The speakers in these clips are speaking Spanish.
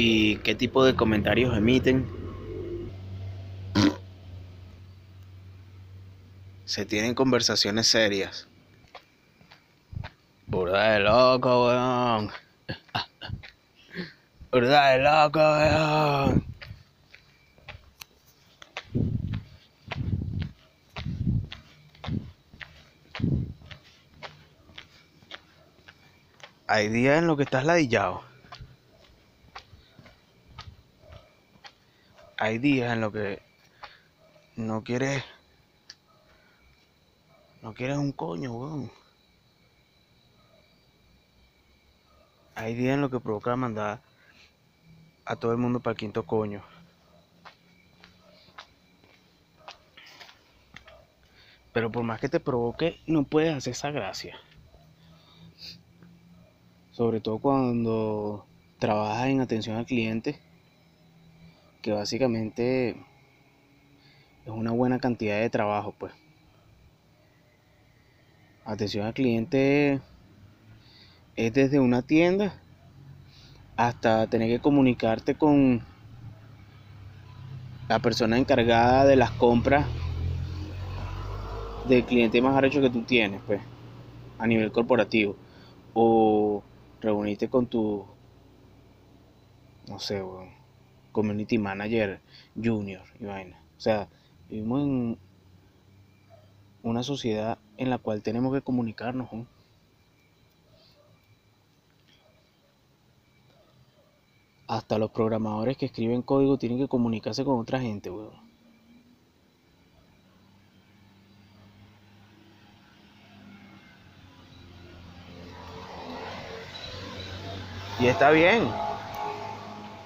y qué tipo de comentarios emiten. Se tienen conversaciones serias. Burda de loco, weón. Burda de loco, weón. Hay días en los que estás ladillado. Hay días en los que no quieres. No quieres un coño, weón. Hay días en los que provoca mandar a todo el mundo para el quinto coño. Pero por más que te provoque, no puedes hacer esa gracia. Sobre todo cuando trabajas en atención al cliente, básicamente es una buena cantidad de trabajo, pues. Atención al cliente es desde una tienda hasta tener que comunicarte con la persona encargada de las compras del cliente más arrecho que tú tienes, pues, a nivel corporativo. O reunirte con tu, no sé, community manager junior y vaina. O sea, vivimos en una sociedad en la cual tenemos que comunicarnos. Hasta los programadores que escriben código tienen que comunicarse con otra gente, weón. Y está bien.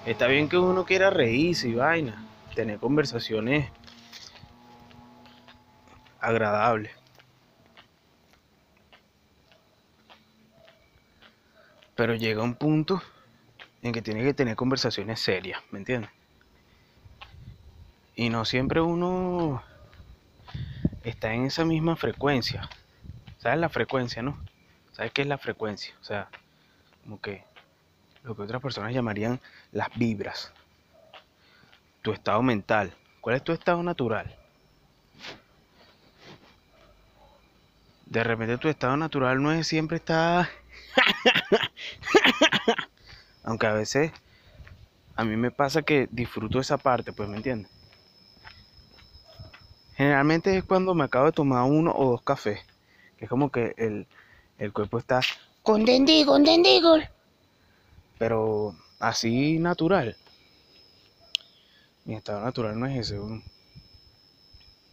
Está bien que uno quiera reírse y vaina. Tener conversaciones agradables. Pero llega un punto en que tiene que tener conversaciones serias, ¿me entiendes? Y no siempre uno está en esa misma frecuencia. ¿Sabes la frecuencia, no? ¿Sabes qué es la frecuencia? O sea, como que lo que otras personas llamarían las vibras. Tu estado mental. ¿Cuál es tu estado natural? De repente tu estado natural no es siempre estar... Aunque a veces a mí me pasa que disfruto esa parte, pues me entiendes. Generalmente es cuando me acabo de tomar uno o dos cafés. Que es como que el, el cuerpo está contendido, contendido pero así natural. Mi estado natural no es ese,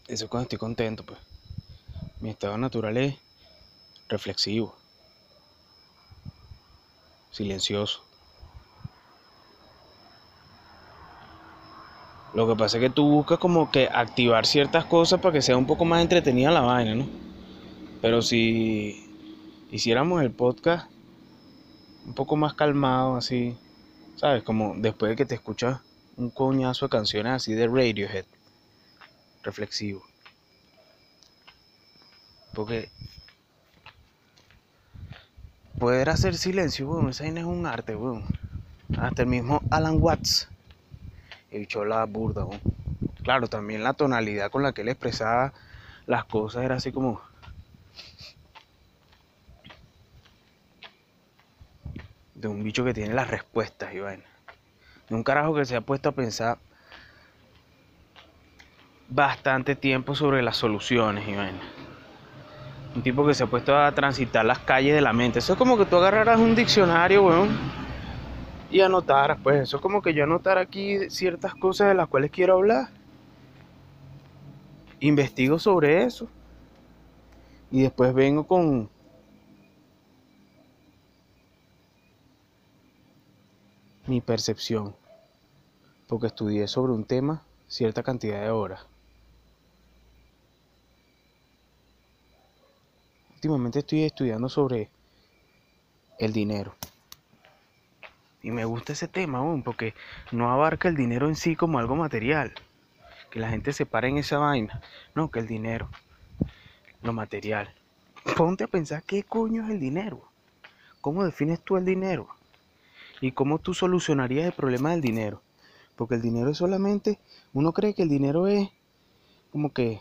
Eso es cuando estoy contento, pues. Mi estado natural es reflexivo, silencioso. Lo que pasa es que tú buscas como que activar ciertas cosas para que sea un poco más entretenida la vaina, ¿no? Pero si hiciéramos el podcast un poco más calmado, así, ¿sabes? Como después de que te escuchas un coñazo de canciones así de Radiohead, reflexivo. Porque poder hacer silencio, weón, esa es un arte, weón. Hasta el mismo Alan Watts, el bicho la burda, weón. Claro, también la tonalidad con la que él expresaba las cosas era así como de un bicho que tiene las respuestas y De un carajo que se ha puesto a pensar bastante tiempo sobre las soluciones y Un tipo que se ha puesto a transitar las calles de la mente. Eso es como que tú agarraras un diccionario, weón, y anotaras, pues. Eso es como que yo anotar aquí ciertas cosas de las cuales quiero hablar. Investigo sobre eso. Y después vengo con mi percepción, porque estudié sobre un tema cierta cantidad de horas. Últimamente estoy estudiando sobre el dinero. Y me gusta ese tema aún, porque no abarca el dinero en sí como algo material. Que la gente se pare en esa vaina. No, que el dinero, lo material. Ponte a pensar qué coño es el dinero. ¿Cómo defines tú el dinero? ¿Y cómo tú solucionarías el problema del dinero? Porque el dinero es solamente, uno cree que el dinero es como que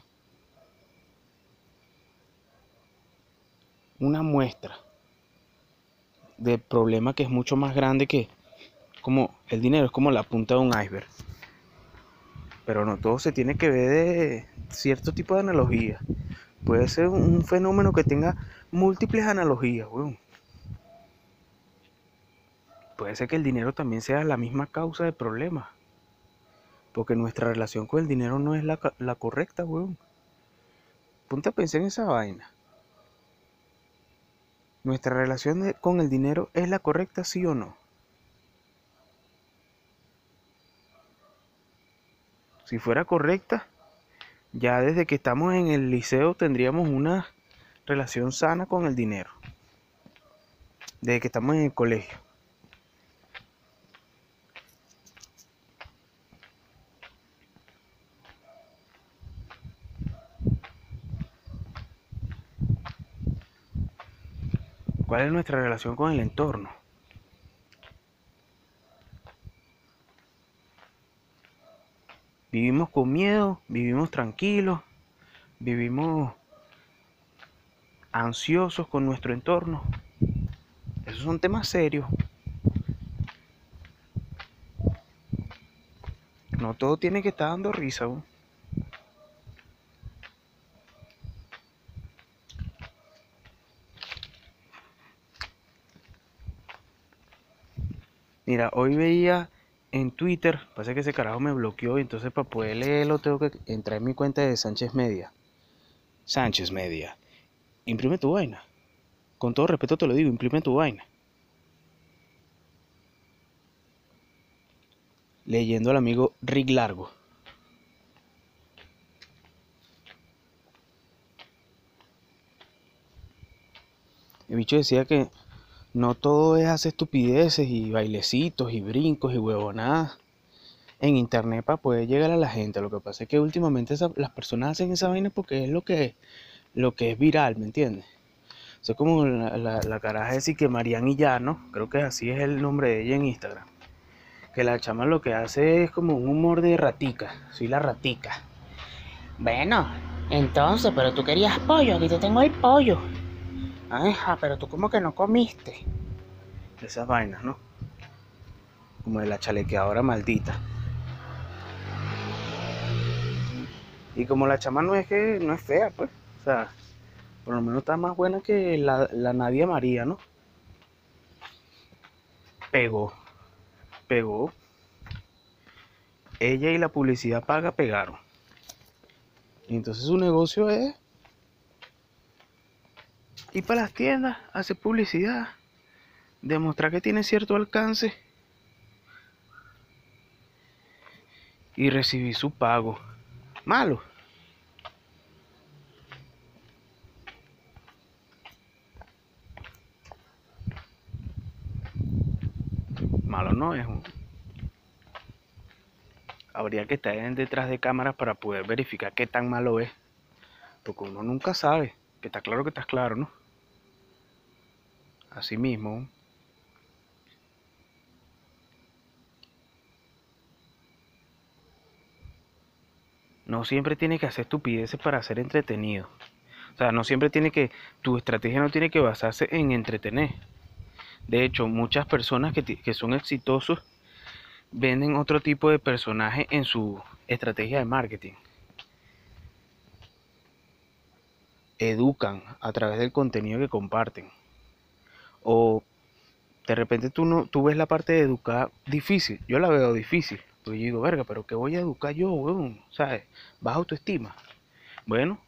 una muestra del problema que es mucho más grande que como el dinero es como la punta de un iceberg. Pero no todo se tiene que ver de cierto tipo de analogía. Puede ser un fenómeno que tenga múltiples analogías, Puede ser que el dinero también sea la misma causa del problema. Porque nuestra relación con el dinero no es la, la correcta, weón. Ponte a pensar en esa vaina. ¿Nuestra relación con el dinero es la correcta, sí o no? Si fuera correcta, ya desde que estamos en el liceo tendríamos una relación sana con el dinero. Desde que estamos en el colegio. ¿Cuál es nuestra relación con el entorno? Vivimos con miedo, vivimos tranquilos, vivimos ansiosos con nuestro entorno. Esos son temas serios. No todo tiene que estar dando risa. Mira, hoy veía en Twitter, pasa que ese carajo me bloqueó entonces para poder leerlo tengo que entrar en mi cuenta de Sánchez Media. Sánchez Media. Imprime tu vaina. Con todo respeto te lo digo, imprime tu vaina. Leyendo al amigo Rick Largo. El bicho decía que no todo es hacer estupideces y bailecitos y brincos y huevonadas en internet para poder llegar a la gente. Lo que pasa es que últimamente las personas hacen esa vaina porque es lo que, lo que es viral, ¿me entiendes? O como la, la, caraja de que Marian Llano, creo que así es el nombre de ella en Instagram. Que la chama lo que hace es como un humor de ratica. Soy la ratica. Bueno, entonces, pero tú querías pollo, aquí te tengo el pollo. Ajá, pero tú como que no comiste. Esas vainas, ¿no? Como de la chalequeadora maldita. Y como la chama no es que no es fea, pues. O sea, por lo menos está más buena que la, la Nadia María, ¿no? Pegó. Pegó. Ella y la publicidad paga pegaron. Y entonces su negocio es y para las tiendas, hacer publicidad, demostrar que tiene cierto alcance y recibir su pago. Malo. Malo no es. Habría que estar detrás de cámaras para poder verificar qué tan malo es. Porque uno nunca sabe. Que está claro que estás claro, ¿no? Asimismo, no siempre tienes que hacer estupideces para ser entretenido. O sea, no siempre tiene que, tu estrategia no tiene que basarse en entretener. De hecho, muchas personas que, que son exitosos venden otro tipo de personaje en su estrategia de marketing. Educan a través del contenido que comparten. O de repente tú, no, tú ves la parte de educar difícil. Yo la veo difícil. Pues yo digo, verga, pero ¿qué voy a educar yo, weón? ¿Sabes? Baja autoestima. Bueno,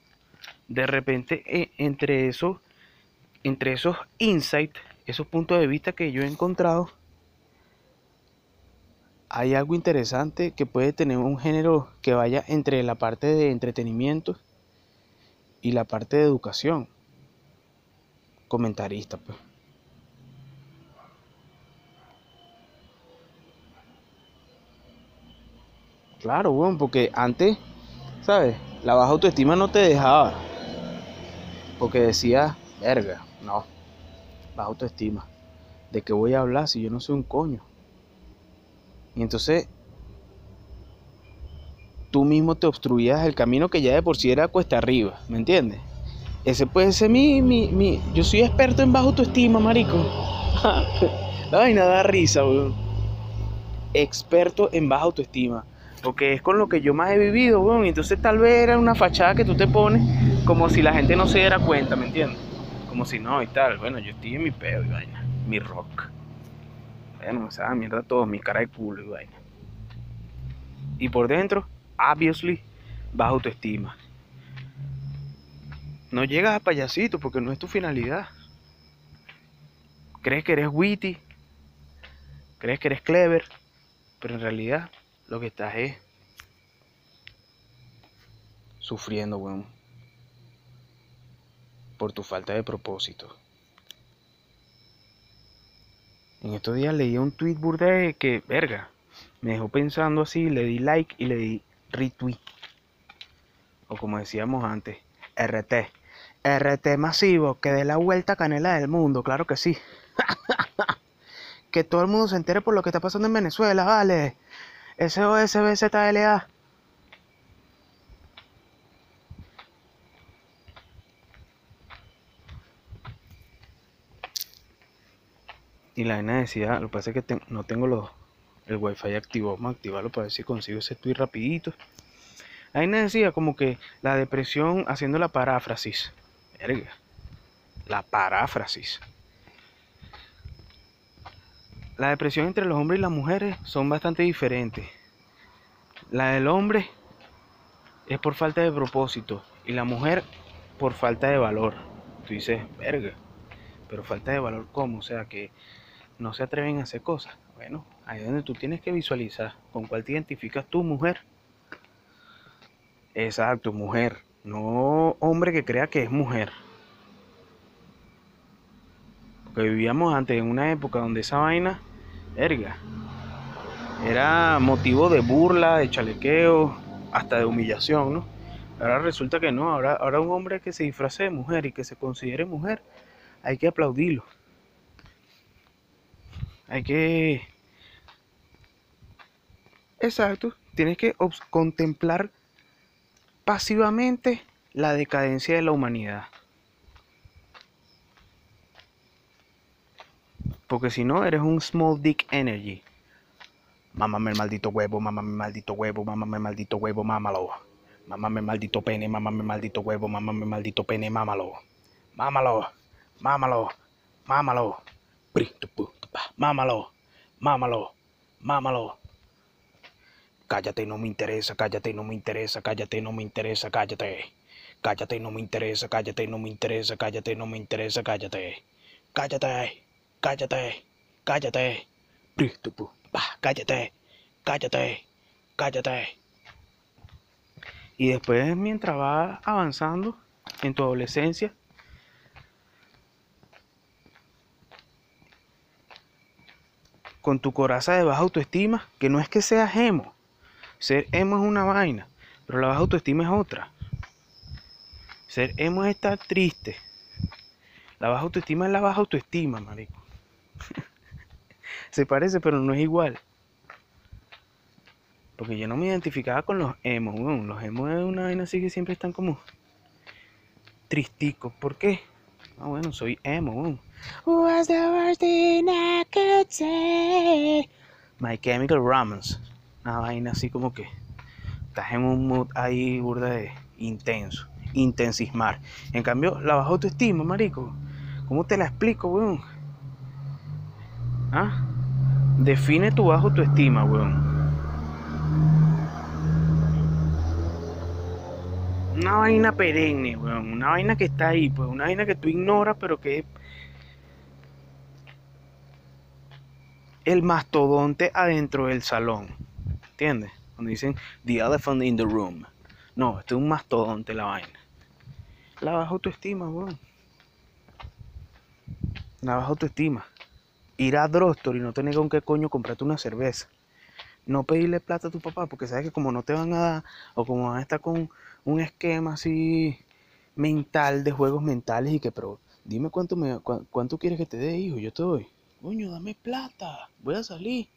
de repente e, entre esos, entre esos insights, esos puntos de vista que yo he encontrado, hay algo interesante que puede tener un género que vaya entre la parte de entretenimiento y la parte de educación. Comentarista, pues. Claro, bueno, porque antes, ¿sabes? La baja autoestima no te dejaba. Porque decía, verga, no, baja autoestima. ¿De qué voy a hablar si yo no soy un coño? Y entonces tú mismo te obstruías el camino que ya de por sí era cuesta arriba, ¿me entiendes? Ese puede ser mi, mi, mi... Yo soy experto en bajo autoestima, marico. La vaina da risa, weón. Experto en baja autoestima. Porque es con lo que yo más he vivido, weón. Entonces tal vez era una fachada que tú te pones como si la gente no se diera cuenta, ¿me entiendes? Como si no y tal. Bueno, yo estoy en mi pedo y vaina. Mi rock. Bueno, o sea, mierda todo, mi cara de culo y vaina. Y por dentro, obviously, baja autoestima. No llegas a payasito porque no es tu finalidad. Crees que eres witty, crees que eres clever, pero en realidad lo que estás es sufriendo, weón, por tu falta de propósito. En estos días leí un tweet burde que, verga, me dejó pensando así, le di like y le di retweet. O como decíamos antes, RT. RT masivo, que dé la vuelta canela del mundo, claro que sí. que todo el mundo se entere por lo que está pasando en Venezuela, vale. SOSBZLA. Y la decía, lo que pasa es que no tengo los, el wifi activo, vamos a activarlo para ver si consigo ese tweet rapidito. La nena decía como que la depresión haciendo la paráfrasis la paráfrasis. La depresión entre los hombres y las mujeres son bastante diferentes. La del hombre es por falta de propósito y la mujer por falta de valor. Tú dices, verga, pero falta de valor ¿cómo? O sea, que no se atreven a hacer cosas. Bueno, ahí es donde tú tienes que visualizar con cuál te identificas tú, mujer. Exacto, mujer. No hombre que crea que es mujer. Porque vivíamos antes en una época donde esa vaina, erga, era motivo de burla, de chalequeo, hasta de humillación, ¿no? Ahora resulta que no, ahora, ahora un hombre que se disfrace de mujer y que se considere mujer, hay que aplaudirlo. Hay que... Exacto, tienes que contemplar pasivamente la decadencia de la humanidad. Porque si no, eres un small dick energy. Mámame el maldito huevo, mámame el maldito huevo, mámame el maldito huevo, mámalo. Mámame el maldito pene, mámame el maldito huevo, mámame el maldito pene, mámalo. Mámalo, mámalo, mámalo. Mámalo, mámalo, mámalo. Cállate, no me interesa, cállate, no me interesa, cállate, no me interesa, cállate. Cállate, no me interesa, cállate, no me interesa, cállate, no me interesa, cállate. Cállate, cállate, cállate. Cállate, cállate, cállate. Y después, mientras vas avanzando en tu adolescencia, con tu coraza de baja autoestima, que no es que seas emo, ser emo es una vaina, pero la baja autoestima es otra. Ser emo es estar triste. La baja autoestima es la baja autoestima, marico. Se parece, pero no es igual. Porque yo no me identificaba con los emos, Los emos es una vaina así que siempre están como tristicos. ¿Por qué? Ah, bueno, soy emo, What's the worst thing I could say? My Chemical Romance una vaina así como que estás en un mood ahí burda de intenso, intensismar. En cambio, la baja autoestima, marico, ¿cómo te la explico, weón? ¿Ah? Define tu baja autoestima, weón. Una vaina perenne, weón. Una vaina que está ahí, pues. Una vaina que tú ignoras, pero que el mastodonte adentro del salón. ¿Entiendes? Cuando dicen the elephant in the room. No, este es un mastodonte la vaina. La baja autoestima, weón. La baja autoestima. Ir a Drostor y no tener con qué coño comprarte una cerveza. No pedirle plata a tu papá porque sabes que como no te van a dar o como van a estar con un esquema así mental de juegos mentales y que pero dime cuánto me cuánto quieres que te dé hijo yo te doy coño, dame plata, voy a salir.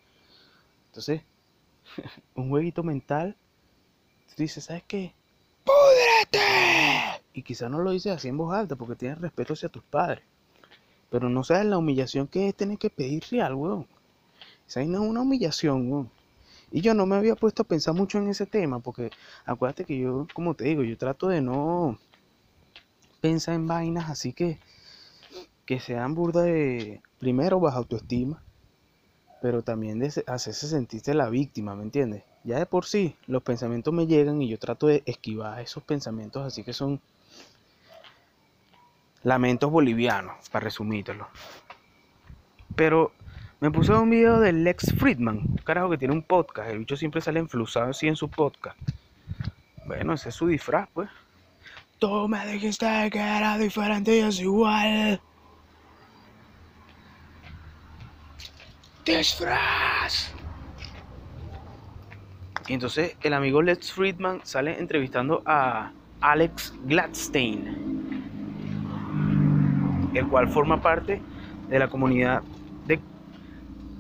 Entonces, un jueguito mental, tú dices, ¿sabes qué? ¡Púdrete! Y quizá no lo dices así en voz alta porque tienes respeto hacia tus padres. Pero no sabes la humillación que es tener que pedir real, weón. Esa no es una humillación, weón. Y yo no me había puesto a pensar mucho en ese tema, porque acuérdate que yo, como te digo, yo trato de no pensar en vainas así que, que sean burda de, primero, baja autoestima, pero también de hacerse sentirse la víctima, ¿me entiendes? Ya de por sí, los pensamientos me llegan y yo trato de esquivar esos pensamientos así que son lamentos bolivianos, para resumírtelo. Pero me puse un video de Lex Friedman, un carajo que tiene un podcast. El bicho siempre sale enflusado así en su podcast. Bueno, ese es su disfraz, pues. Tú me dijiste que era diferente y es igual. Disfraz. Y entonces el amigo Lex Friedman sale entrevistando a Alex Gladstein, el cual forma parte de la comunidad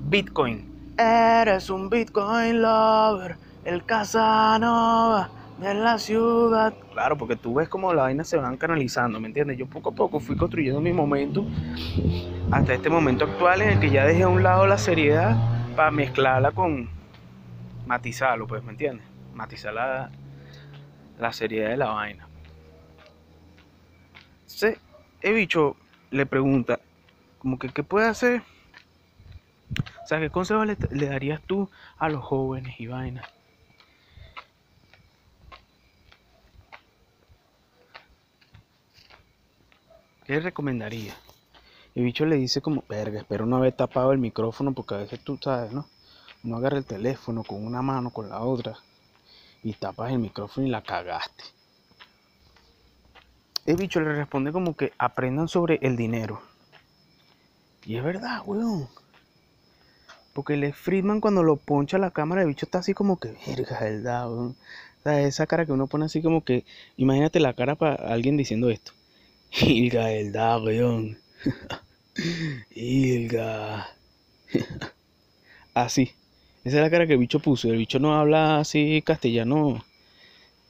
Bitcoin. Eres un Bitcoin lover, el Casanova de la ciudad. Claro, porque tú ves como las vainas se van canalizando, ¿me entiendes? Yo poco a poco fui construyendo mi momento hasta este momento actual en el que ya dejé a un lado la seriedad para mezclarla con matizarlo, pues, ¿me entiendes? Matizar la, la seriedad de la vaina. Entonces, el bicho le pregunta, como que, ¿qué puede hacer? O sea, ¿qué consejo le, darías tú a los jóvenes y vainas? ¿Qué recomendaría? El bicho le dice como, verga, espero no haber tapado el micrófono porque a veces tú sabes, ¿no? Uno agarra el teléfono con una mano, con la otra, y tapas el micrófono y la cagaste. El bicho le responde como que aprendan sobre el dinero. Y es verdad, weón. Porque el Friedman cuando lo poncha la cámara, el bicho está así como que, verga, verdad, O sea, esa cara que uno pone así como que, imagínate la cara para alguien diciendo esto. Ilga, verdad, weón. Ilga. así. Esa es la cara que el bicho puso. El bicho no habla así castellano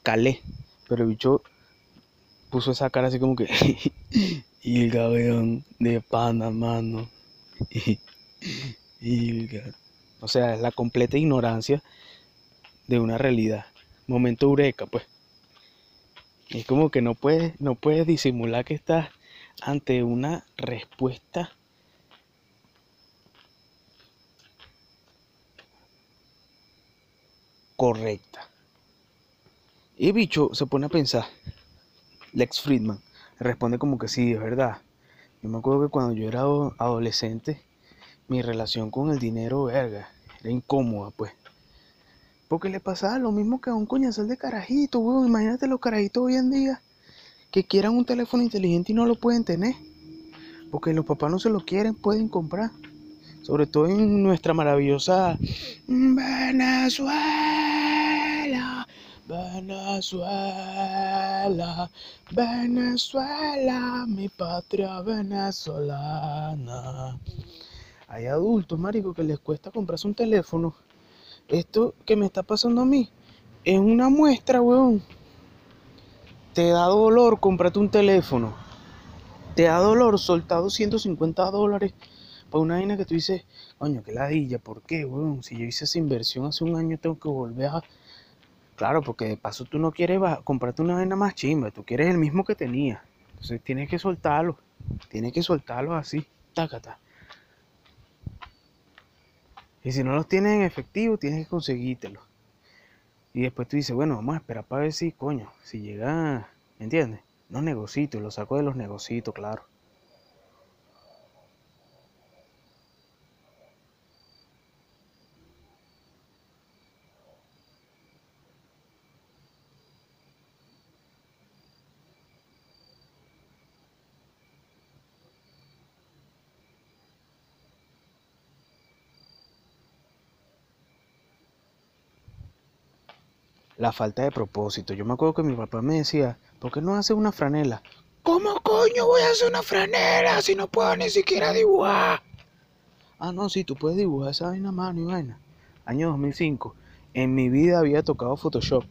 calé. Pero el bicho puso esa cara así como que. Ilga, weón. De pana, mano. O sea, es la completa ignorancia de una realidad. Momento eureka, pues. Es como que no puedes, no puedes disimular que estás ante una respuesta correcta. Y bicho se pone a pensar. Lex Friedman responde como que sí, es verdad. Yo me acuerdo que cuando yo era adolescente, mi relación con el dinero, verga, era incómoda, pues. Porque le pasaba lo mismo que a un coñazal de carajito, weón. Imagínate los carajitos hoy en día que quieran un teléfono inteligente y no lo pueden tener. Porque los papás no se lo quieren, pueden comprar. Sobre todo en nuestra maravillosa Venezuela. Venezuela, Venezuela, mi patria venezolana. Hay adultos, marico, que les cuesta comprarse un teléfono. Esto que me está pasando a mí es una muestra, weón. Te da dolor comprarte un teléfono. Te da dolor soltar 250 dólares para una vaina que tú dices, coño, qué ladilla, ¿por qué, weón? Si yo hice esa inversión hace un año, tengo que volver a. Claro, porque de paso tú no quieres comprarte una vaina más chimba, tú quieres el mismo que tenías. Entonces tienes que soltarlo. Tienes que soltarlo así. Tácata. Y si no los tienes en efectivo, tienes que conseguírtelo. Y después tú dices, bueno, vamos a esperar para ver si, coño, si llega, ¿me entiendes? No negocitos, lo saco de los negocitos, claro. La falta de propósito. Yo me acuerdo que mi papá me decía, ¿por qué no hace una franela? ¿Cómo coño voy a hacer una franela si no puedo ni siquiera dibujar? Ah, no, sí, tú puedes dibujar esa vaina mano y vaina. Año 2005. En mi vida había tocado Photoshop.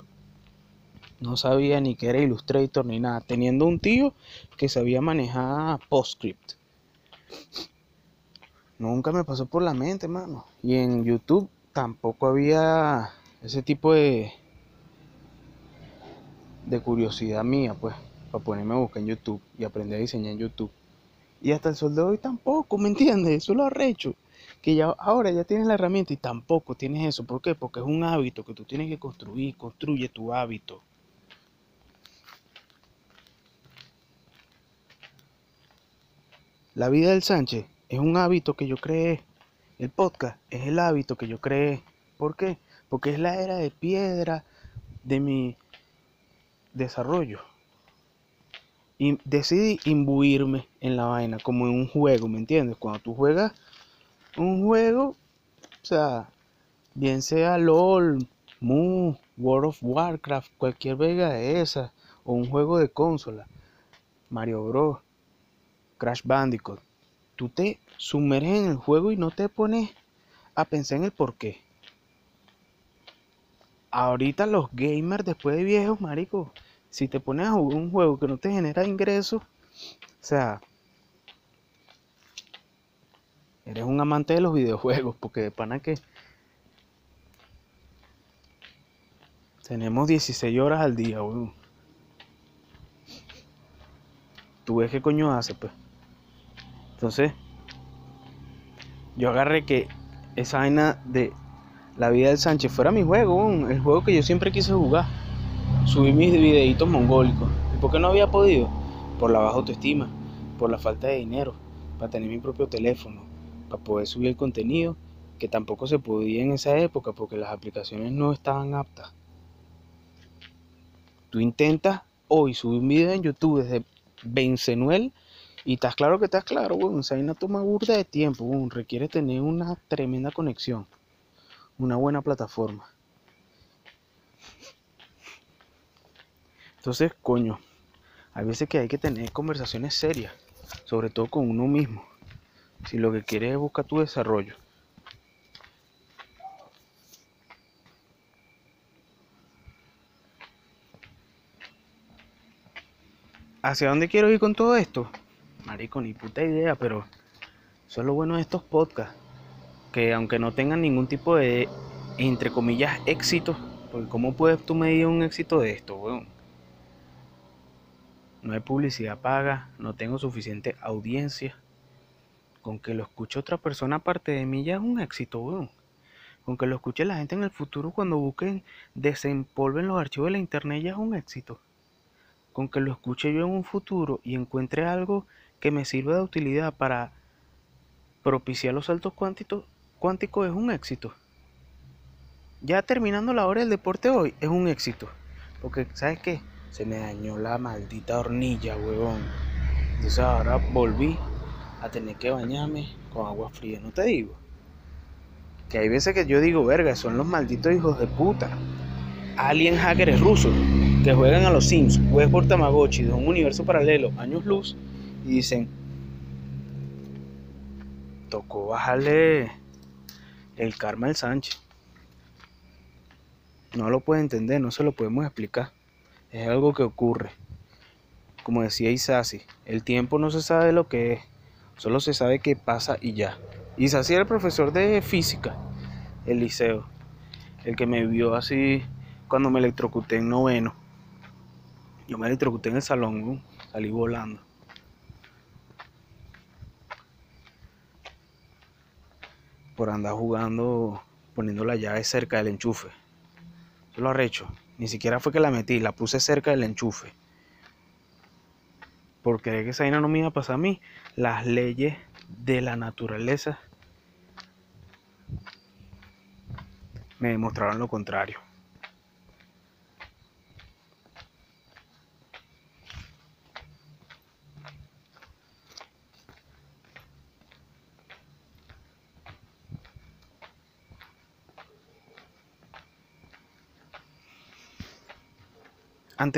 No sabía ni qué era Illustrator ni nada. Teniendo un tío que sabía manejar PostScript. Nunca me pasó por la mente, mano. Y en YouTube tampoco había ese tipo de de curiosidad mía, pues, para ponerme a buscar en YouTube y aprender a diseñar en YouTube. Y hasta el sol de hoy tampoco, ¿me entiendes? Eso lo arrecho. Que ya ahora ya tienes la herramienta y tampoco tienes eso. ¿Por qué? Porque es un hábito que tú tienes que construir. Construye tu hábito. La vida del Sánchez es un hábito que yo creé. El podcast es el hábito que yo creé. ¿Por qué? Porque es la era de piedra de mi desarrollo. Y decidí imbuirme en la vaina, como en un juego, ¿me entiendes? Cuando tú juegas un juego, o sea, bien sea LOL, Mu, World of Warcraft, cualquier vega de esa, o un juego de consola, Mario Bros, Crash Bandicoot, tú te sumerges en el juego y no te pones a pensar en el por qué. Ahorita los gamers después de viejos, marico, si te pones a jugar un juego que no te genera ingresos, o sea, eres un amante de los videojuegos, porque de pana que tenemos 16 horas al día, weón. ¿Tú ves qué coño hace, pues? Entonces, yo agarré que esa vaina de la vida del Sánchez fuera mi juego, weón, el juego que yo siempre quise jugar subí mis videitos mongólicos. ¿Y por qué no había podido? Por la baja autoestima, por la falta de dinero, para tener mi propio teléfono, para poder subir el contenido, que tampoco se podía en esa época porque las aplicaciones no estaban aptas. Tú intentas hoy subir un video en YouTube desde Bencenuel y estás claro que estás claro, bueno, o una toma burda de tiempo, requiere tener una tremenda conexión, una buena plataforma. Entonces, coño, hay veces que hay que tener conversaciones serias, sobre todo con uno mismo, si lo que quieres es buscar tu desarrollo. ¿Hacia dónde quiero ir con todo esto? Marico, ni puta idea, pero eso es lo bueno de estos podcasts. Que aunque no tengan ningún tipo de, entre comillas, éxito, porque ¿cómo puedes tú medir un éxito de esto, weón? no hay publicidad paga, no tengo suficiente audiencia. Con que lo escuche otra persona aparte de mí ya es un éxito, weón. Con que lo escuche la gente en el futuro cuando busquen, desempolven los archivos de la internet ya es un éxito. Con que lo escuche yo en un futuro y encuentre algo que me sirva de utilidad para propiciar los saltos cuánticos, cuánticos es un éxito. Ya terminando la hora del deporte hoy es un éxito. Porque, ¿sabes qué? se me dañó la maldita hornilla, huevón. Entonces ahora volví a tener que bañarme con agua fría, ¿no te digo? Que hay veces que yo digo, verga, son los malditos hijos de puta. Alien hackers rusos que juegan a los Sims, juegan por Tamagotchi de un universo paralelo, años luz, y dicen, tocó bajarle el karma al Sánchez. No lo puede entender, no se lo podemos explicar es algo que ocurre. Como decía Isasi, el tiempo no se sabe lo que es, solo se sabe que pasa y ya. Isasi era el profesor de física, el liceo, el que me vio así cuando me electrocuté en noveno. Yo me electrocuté en el salón, salí volando. Por andar jugando, poniendo la llave cerca del enchufe. Yo lo arrecho. Ni siquiera fue que la metí, la puse cerca del enchufe. Porque que esa vaina no me iba a pasar a mí. Las leyes de la naturaleza me demostraron lo contrario.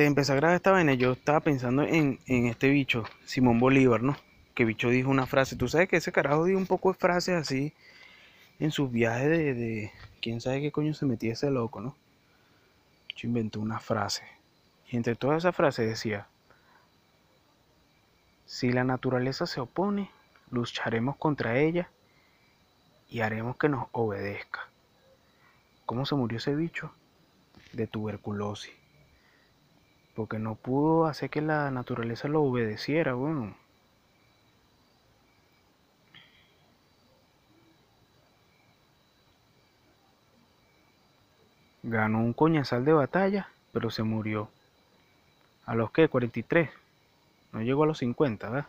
Antes de a grabar esta vaina, yo estaba pensando en, este bicho, Simón Bolívar, ¿no? que bicho dijo una frase. Tú sabes que ese carajo dijo un poco de frases así en sus viajes de, de quién sabe qué coño se metía ese loco, ¿no? Yo inventó una frase. Y entre todas esas frases decía, si la naturaleza se opone, lucharemos contra ella y haremos que nos obedezca. ¿Cómo se murió ese bicho? De tuberculosis. Porque no pudo hacer que la naturaleza lo obedeciera, bueno. Ganó un coñazal de batalla, pero se murió. ¿A los qué? 43. No llegó a los 50, ¿verdad?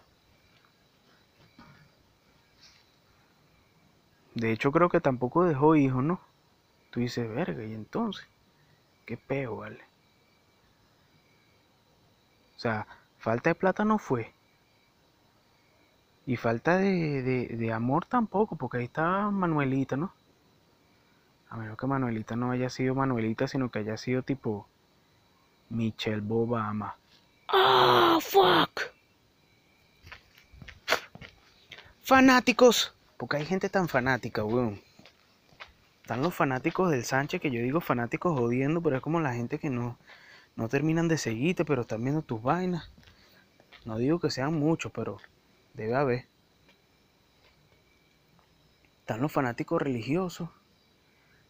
De hecho, creo que tampoco dejó hijos, ¿no? Tú dices, verga, y entonces, qué peo, vale. O sea, falta de plata no fue. Y falta de, de, de amor tampoco, porque ahí está Manuelita, ¿no? A menos que Manuelita no haya sido Manuelita, sino que haya sido tipo Michelle Obama. ¡Ah, fuck! Fanáticos. Porque hay gente tan fanática, weón. Están los fanáticos del Sánchez, que yo digo fanáticos jodiendo, pero es como la gente que no, no terminan de seguirte, pero están viendo tus vainas. No digo que sean muchos, pero debe haber. Están los fanáticos religiosos,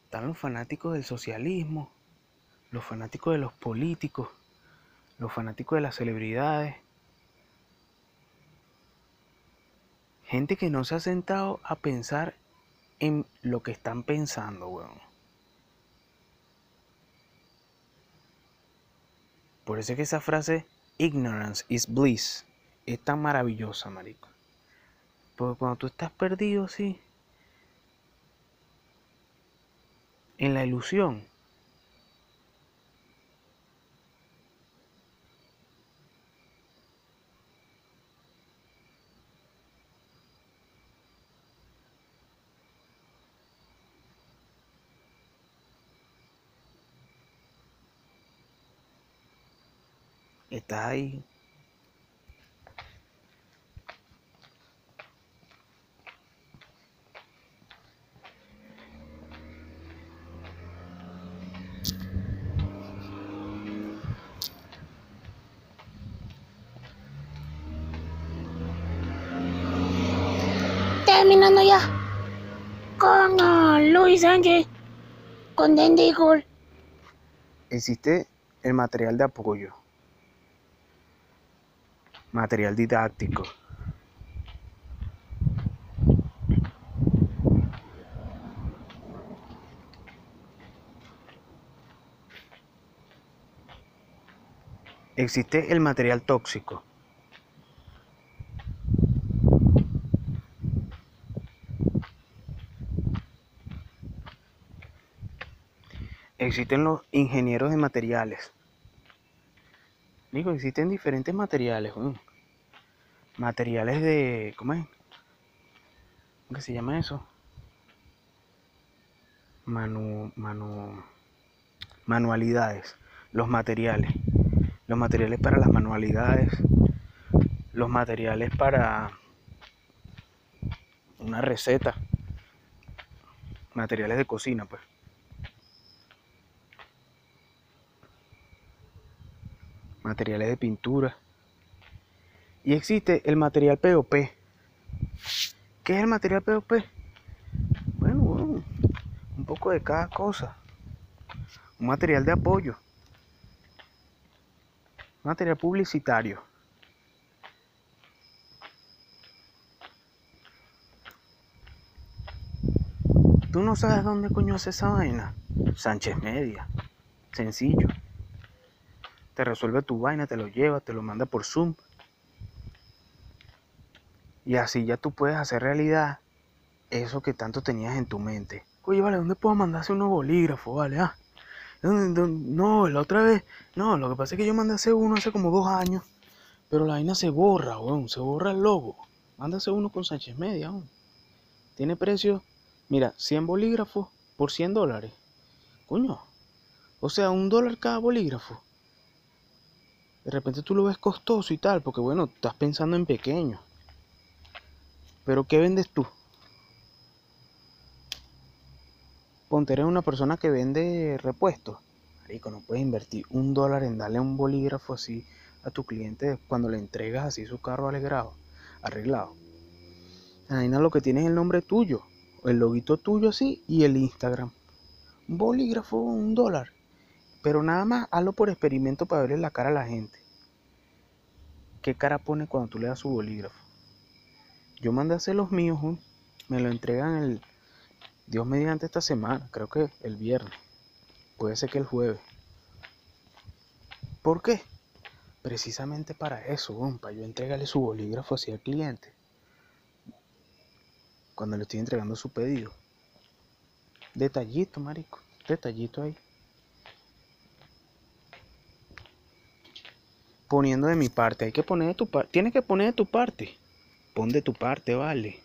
están los fanáticos del socialismo, los fanáticos de los políticos, los fanáticos de las celebridades. Gente que no se ha sentado a pensar en lo que están pensando, weón. Por eso es que esa frase, ignorance is bliss, es tan maravillosa, marico. Porque cuando tú estás perdido así, en la ilusión, estás ahí. Terminando ya. Con ah, Luis Sánchez. Con Dandy Gold. Existe el material de apoyo, material didáctico. Existe el material tóxico. Existen los ingenieros de materiales. Digo, existen diferentes materiales. Materiales de... ¿Cómo es? ¿Cómo que se llama eso? Manu, manu, manualidades. Los materiales. Los materiales para las manualidades. Los materiales para una receta. Materiales de cocina, pues. materiales de pintura. Y existe el material POP. ¿Qué es el material POP? Bueno, un poco de cada cosa. Un material de apoyo. Un material publicitario. ¿Tú no sabes dónde coño hace esa vaina? Sánchez Media. Sencillo te resuelve tu vaina, te lo lleva, te lo manda por Zoom. Y así ya tú puedes hacer realidad eso que tanto tenías en tu mente. Oye, vale, ¿dónde puedo mandarse unos bolígrafos, vale? Ah, no, la otra vez, no, lo que pasa es que yo mandé hace uno hace como dos años, pero la vaina se borra, weón, se borra el logo. Mándase uno con Sánchez Media. Tiene precio, mira, 100 bolígrafos por 100 dólares. Coño, o sea, un dólar cada bolígrafo de repente tú lo ves costoso y tal, porque bueno, estás pensando en pequeño. Pero ¿qué vendes tú? Ponte, eres una persona que vende repuestos. Marico, no puedes invertir un dólar en darle un bolígrafo así a tu cliente cuando le entregas así su carro alegrado, arreglado. Ahí no lo que tienes es el nombre tuyo, el loguito tuyo así y el Instagram. Un bolígrafo, un dólar. Pero nada más hazlo por experimento para verle la cara a la gente. ¿Qué cara pone cuando tú le das su bolígrafo? Yo mandé a hacer los míos, me lo entregan el Dios mediante esta semana, creo que el viernes. Puede ser que el jueves. ¿Por qué? Precisamente para eso, para yo entregarle su bolígrafo así al cliente. Cuando le estoy entregando su pedido. Detallito, marico. Detallito ahí. Poniendo de mi parte. Hay que poner de tu parte. Tienes que poner de tu parte. Pon de tu parte, vale.